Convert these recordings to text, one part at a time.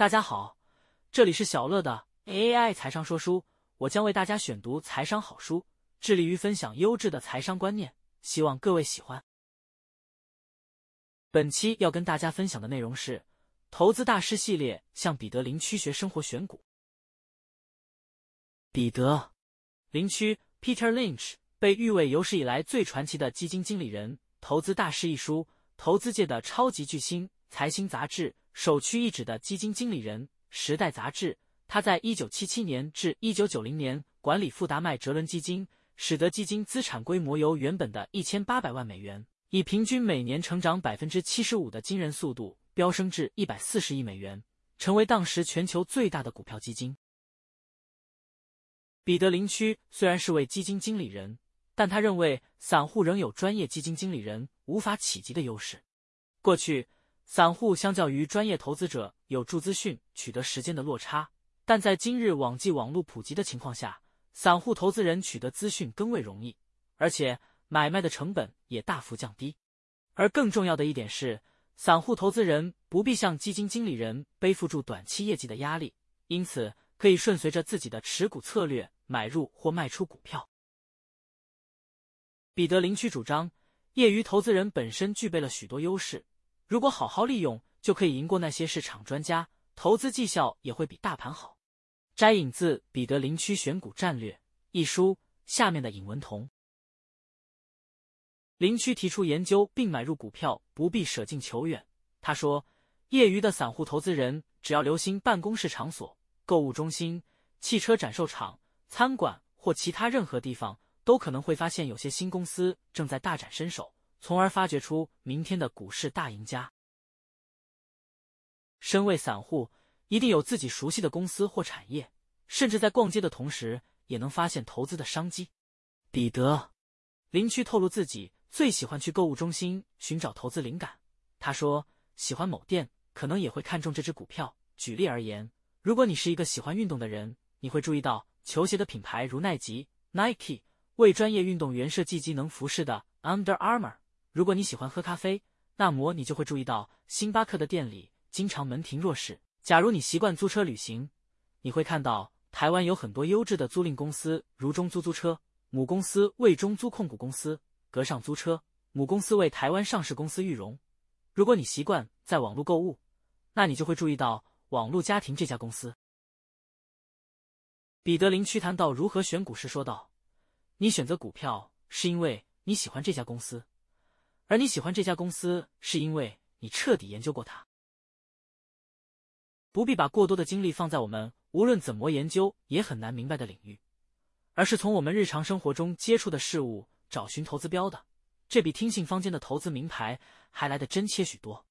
大家好，这里是小乐的 AI 财商说书，我将为大家选读财商好书，致力于分享优质的财商观念，希望各位喜欢。本期要跟大家分享的内容是投资大师系列，向彼得林区学生活选股。彼得林区 Peter Lynch 被誉为有史以来最传奇的基金经理人，《投资大师》一书，投资界的超级巨星，财新杂志。首屈一指的基金经理人，《时代》杂志。他在一九七七年至一九九零年管理富达麦哲伦基金，使得基金资产规模由原本的一千八百万美元，以平均每年成长百分之七十五的惊人速度飙升至一百四十亿美元，成为当时全球最大的股票基金。彼得林区虽然是位基金经理人，但他认为散户仍有专业基金经理人无法企及的优势。过去。散户相较于专业投资者有助资讯取得时间的落差，但在今日网际网络普及的情况下，散户投资人取得资讯更为容易，而且买卖的成本也大幅降低。而更重要的一点是，散户投资人不必像基金经理人背负住短期业绩的压力，因此可以顺随着自己的持股策略买入或卖出股票。彼得林区主张，业余投资人本身具备了许多优势。如果好好利用，就可以赢过那些市场专家，投资绩效也会比大盘好。摘引自《彼得林区选股战略》一书下面的引文同。林区提出研究并买入股票不必舍近求远。他说，业余的散户投资人只要留心办公室场所、购物中心、汽车展售场、餐馆或其他任何地方，都可能会发现有些新公司正在大展身手。从而发掘出明天的股市大赢家。身为散户，一定有自己熟悉的公司或产业，甚至在逛街的同时，也能发现投资的商机。彼得林区透露自己最喜欢去购物中心寻找投资灵感。他说，喜欢某店，可能也会看中这只股票。举例而言，如果你是一个喜欢运动的人，你会注意到球鞋的品牌如耐吉 （Nike） 为专业运动员设计机能服饰的 Under Armour。如果你喜欢喝咖啡，那么你就会注意到星巴克的店里经常门庭若市。假如你习惯租车旅行，你会看到台湾有很多优质的租赁公司，如中租租车，母公司为中租控股公司；格上租车，母公司为台湾上市公司裕荣。如果你习惯在网络购物，那你就会注意到网络家庭这家公司。彼得林区谈到如何选股时说道：“你选择股票是因为你喜欢这家公司。”而你喜欢这家公司，是因为你彻底研究过它。不必把过多的精力放在我们无论怎么研究也很难明白的领域，而是从我们日常生活中接触的事物找寻投资标的，这比听信坊间的投资名牌还来得真切许多。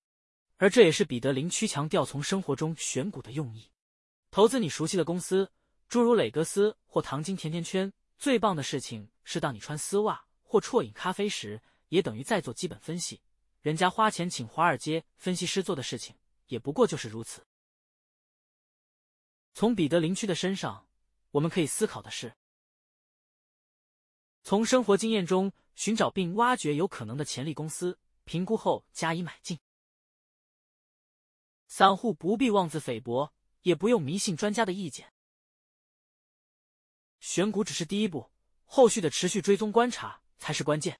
而这也是彼得林区强调从生活中选股的用意。投资你熟悉的公司，诸如磊格斯或糖精甜甜圈。最棒的事情是，当你穿丝袜或啜饮咖啡时。也等于在做基本分析，人家花钱请华尔街分析师做的事情，也不过就是如此。从彼得林区的身上，我们可以思考的是：从生活经验中寻找并挖掘有可能的潜力公司，评估后加以买进。散户不必妄自菲薄，也不用迷信专家的意见。选股只是第一步，后续的持续追踪观察才是关键。